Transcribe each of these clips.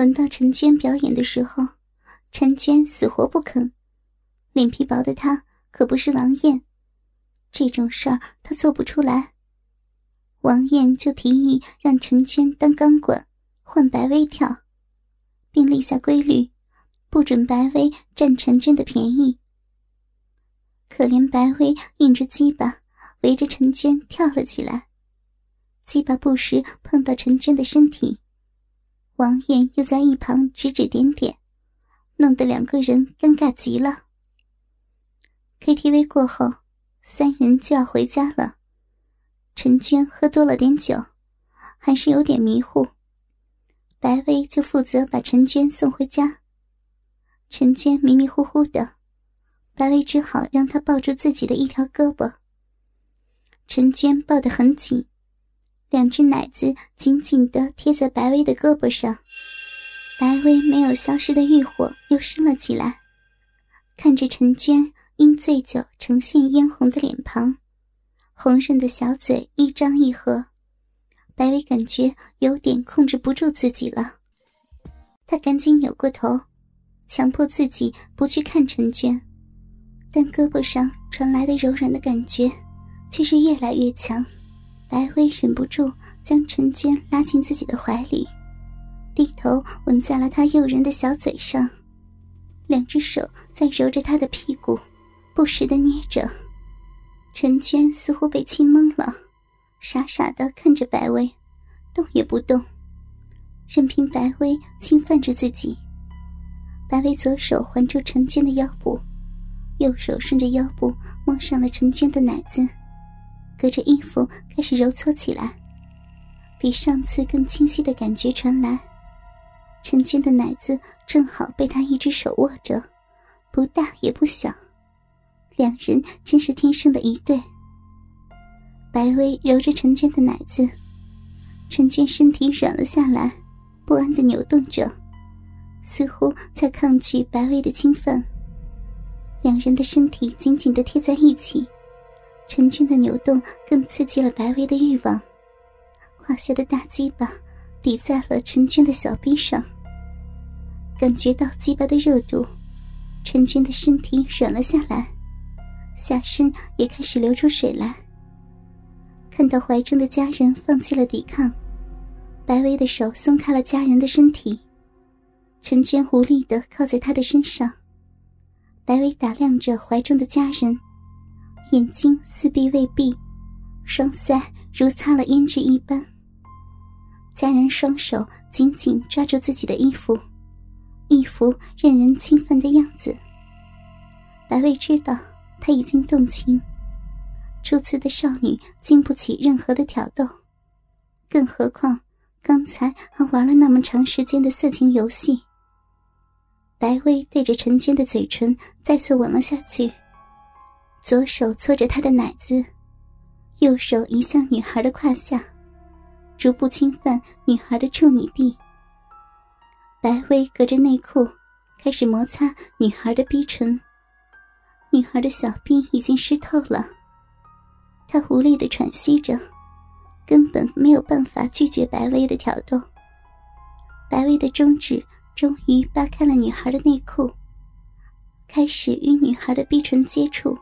轮到陈娟表演的时候，陈娟死活不肯。脸皮薄的她可不是王艳，这种事儿她做不出来。王艳就提议让陈娟当钢管，换白薇跳，并立下规律，不准白薇占陈娟的便宜。可怜白薇硬着鸡巴，围着陈娟跳了起来，鸡巴不时碰到陈娟的身体。王艳又在一旁指指点点，弄得两个人尴尬极了。KTV 过后，三人就要回家了。陈娟喝多了点酒，还是有点迷糊。白薇就负责把陈娟送回家。陈娟迷迷糊糊的，白薇只好让她抱住自己的一条胳膊。陈娟抱得很紧。两只奶子紧紧地贴在白薇的胳膊上，白薇没有消失的欲火又升了起来。看着陈娟因醉酒呈现嫣红的脸庞，红润的小嘴一张一合，白薇感觉有点控制不住自己了。她赶紧扭过头，强迫自己不去看陈娟，但胳膊上传来的柔软的感觉却是越来越强。白薇忍不住将陈娟拉进自己的怀里，低头吻在了她诱人的小嘴上，两只手在揉着她的屁股，不时的捏着。陈娟似乎被亲懵了，傻傻的看着白薇，动也不动，任凭白薇侵犯着自己。白薇左手环住陈娟的腰部，右手顺着腰部摸上了陈娟的奶子。隔着衣服开始揉搓起来，比上次更清晰的感觉传来。陈娟的奶子正好被他一只手握着，不大也不小，两人真是天生的一对。白薇揉着陈娟的奶子，陈娟身体软了下来，不安的扭动着，似乎在抗拒白薇的侵犯。两人的身体紧紧的贴在一起。陈娟的扭动更刺激了白薇的欲望，胯下的大鸡巴抵在了陈娟的小臂上。感觉到鸡巴的热度，陈娟的身体软了下来，下身也开始流出水来。看到怀中的家人放弃了抵抗，白薇的手松开了家人的身体，陈娟无力的靠在他的身上。白薇打量着怀中的家人。眼睛似闭未闭，双腮如擦了胭脂一般。家人双手紧紧抓住自己的衣服，一副任人侵犯的样子。白薇知道他已经动情，初次的少女经不起任何的挑逗，更何况刚才还玩了那么长时间的色情游戏。白薇对着陈娟的嘴唇再次吻了下去。左手搓着她的奶子，右手移向女孩的胯下，逐步侵犯女孩的处女地。白薇隔着内裤开始摩擦女孩的逼唇，女孩的小臂已经湿透了，她无力的喘息着，根本没有办法拒绝白薇的挑逗。白薇的中指终于扒开了女孩的内裤，开始与女孩的逼唇接触。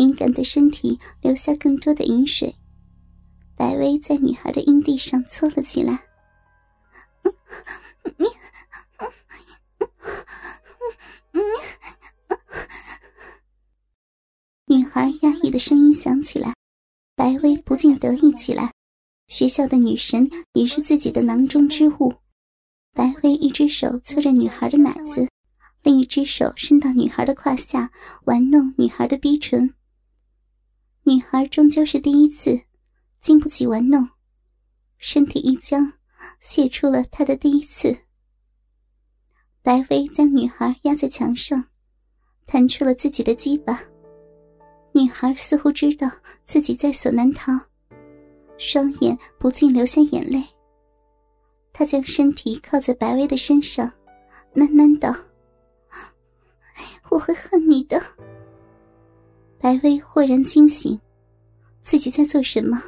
敏感的身体留下更多的饮水，白薇在女孩的阴蒂上搓了起来。女孩压抑的声音响起来，白薇不禁得意起来。学校的女神也是自己的囊中之物。白薇一只手搓着女孩的奶子，另一只手伸到女孩的胯下，玩弄女孩的逼唇。女孩终究是第一次，经不起玩弄，身体一僵，泄出了她的第一次。白薇将女孩压在墙上，弹出了自己的鸡巴。女孩似乎知道自己在所难逃，双眼不禁流下眼泪。她将身体靠在白薇的身上，喃喃道：“我会恨你的。”白薇豁然惊醒，自己在做什么？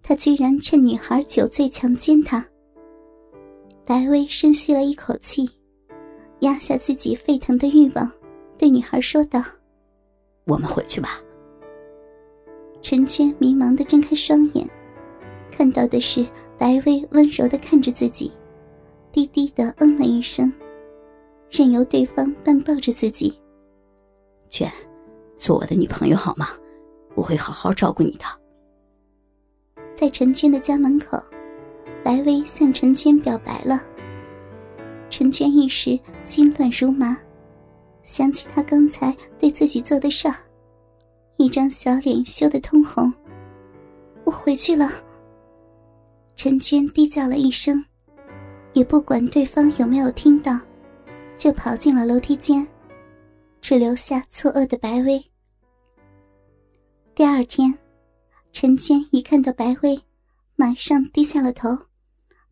他居然趁女孩酒醉强奸她！白薇深吸了一口气，压下自己沸腾的欲望，对女孩说道：“我们回去吧。”陈娟迷茫的睁开双眼，看到的是白薇温柔的看着自己，低低的嗯了一声，任由对方半抱着自己。娟，做我的女朋友好吗？我会好好照顾你的。在陈娟的家门口，白薇向陈娟表白了。陈娟一时心乱如麻，想起他刚才对自己做的事儿，一张小脸羞得通红。我回去了。陈娟低叫了一声，也不管对方有没有听到，就跑进了楼梯间，只留下错愕的白薇。第二天，陈娟一看到白薇，马上低下了头，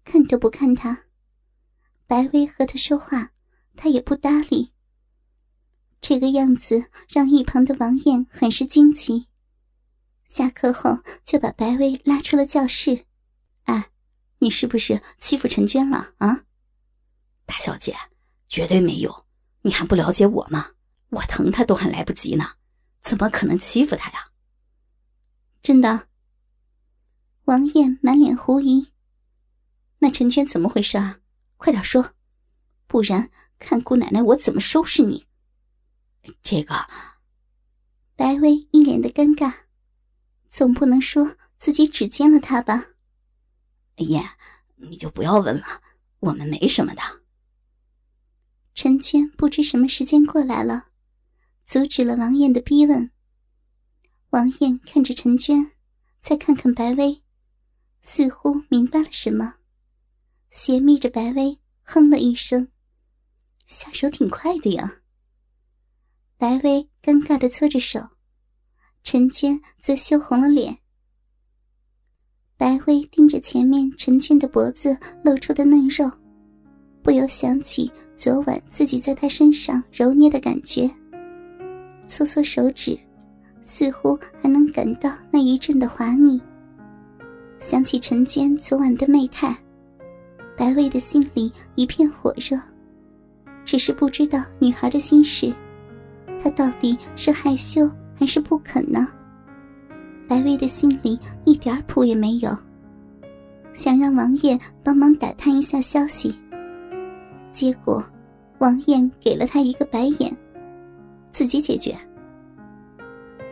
看都不看他。白薇和他说话，他也不搭理。这个样子让一旁的王艳很是惊奇。下课后就把白薇拉出了教室。哎，你是不是欺负陈娟了啊？大小姐，绝对没有。你还不了解我吗？我疼他都还来不及呢，怎么可能欺负他呀？真的。王艳满脸狐疑。那陈娟怎么回事啊？快点说，不然看姑奶奶我怎么收拾你。这个，白薇一脸的尴尬，总不能说自己只见了他吧？燕，你就不要问了，我们没什么的。陈娟不知什么时间过来了，阻止了王艳的逼问。王艳看着陈娟，再看看白薇，似乎明白了什么，斜眯着白薇，哼了一声：“下手挺快的呀。”白薇尴尬的搓着手，陈娟则羞红了脸。白薇盯着前面陈娟的脖子露出的嫩肉，不由想起昨晚自己在她身上揉捏的感觉，搓搓手指。似乎还能感到那一阵的滑腻。想起陈娟昨晚的媚态，白薇的心里一片火热，只是不知道女孩的心事，她到底是害羞还是不肯呢？白薇的心里一点谱也没有，想让王爷帮忙打探一下消息，结果王爷给了他一个白眼，自己解决。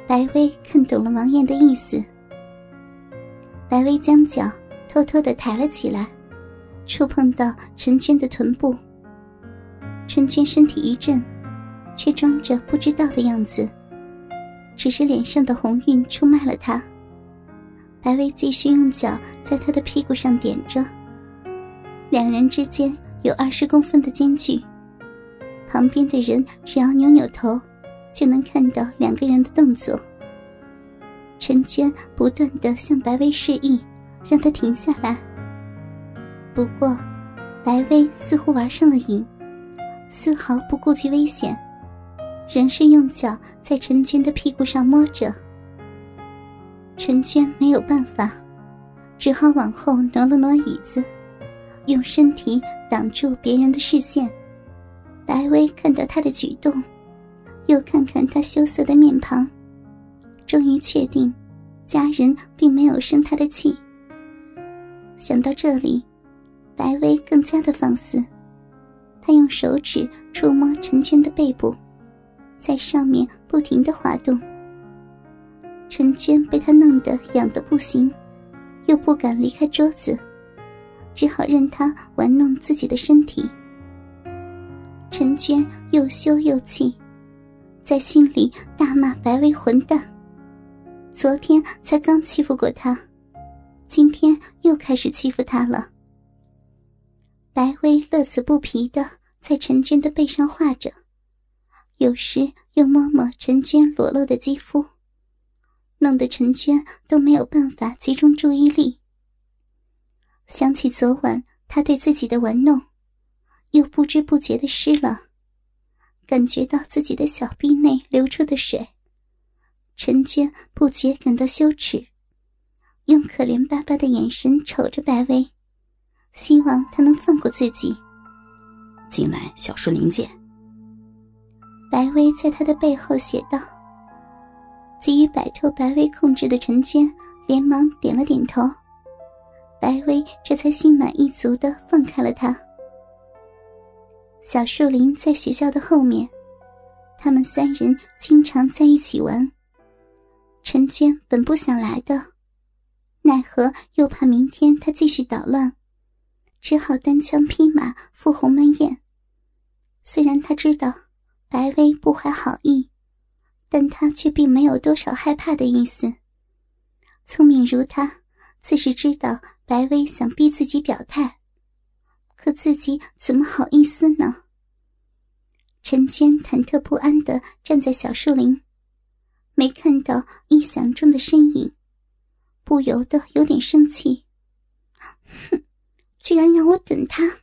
白薇看懂了王艳的意思，白薇将脚偷偷的抬了起来，触碰到陈娟的臀部。陈娟身体一震，却装着不知道的样子，只是脸上的红晕出卖了她。白薇继续用脚在他的屁股上点着，两人之间有二十公分的间距，旁边的人只要扭扭头。就能看到两个人的动作。陈娟不断的向白薇示意，让他停下来。不过，白薇似乎玩上了瘾，丝毫不顾及危险，仍是用脚在陈娟的屁股上摸着。陈娟没有办法，只好往后挪了挪椅子，用身体挡住别人的视线。白薇看到他的举动。又看看他羞涩的面庞，终于确定，家人并没有生他的气。想到这里，白薇更加的放肆。他用手指触摸陈娟的背部，在上面不停的滑动。陈娟被他弄得痒得不行，又不敢离开桌子，只好任他玩弄自己的身体。陈娟又羞又气。在心里大骂白薇混蛋，昨天才刚欺负过他，今天又开始欺负他了。白薇乐此不疲的在陈娟的背上画着，有时又摸摸陈娟裸露的肌肤，弄得陈娟都没有办法集中注意力。想起昨晚他对自己的玩弄，又不知不觉的湿了。感觉到自己的小臂内流出的水，陈娟不觉感到羞耻，用可怜巴巴的眼神瞅着白薇，希望他能放过自己。今晚小树林见。白薇在他的背后写道。急于摆脱白薇控制的陈娟连忙点了点头，白薇这才心满意足的放开了他。小树林在学校的后面，他们三人经常在一起玩。陈娟本不想来的，奈何又怕明天他继续捣乱，只好单枪匹马赴鸿门宴。虽然他知道白薇不怀好意。但他却并没有多少害怕的意思。聪明如他，自是知道白薇想逼自己表态，可自己怎么好意思呢？陈娟忐忑不安地站在小树林，没看到臆想中的身影，不由得有点生气。哼，居然让我等他！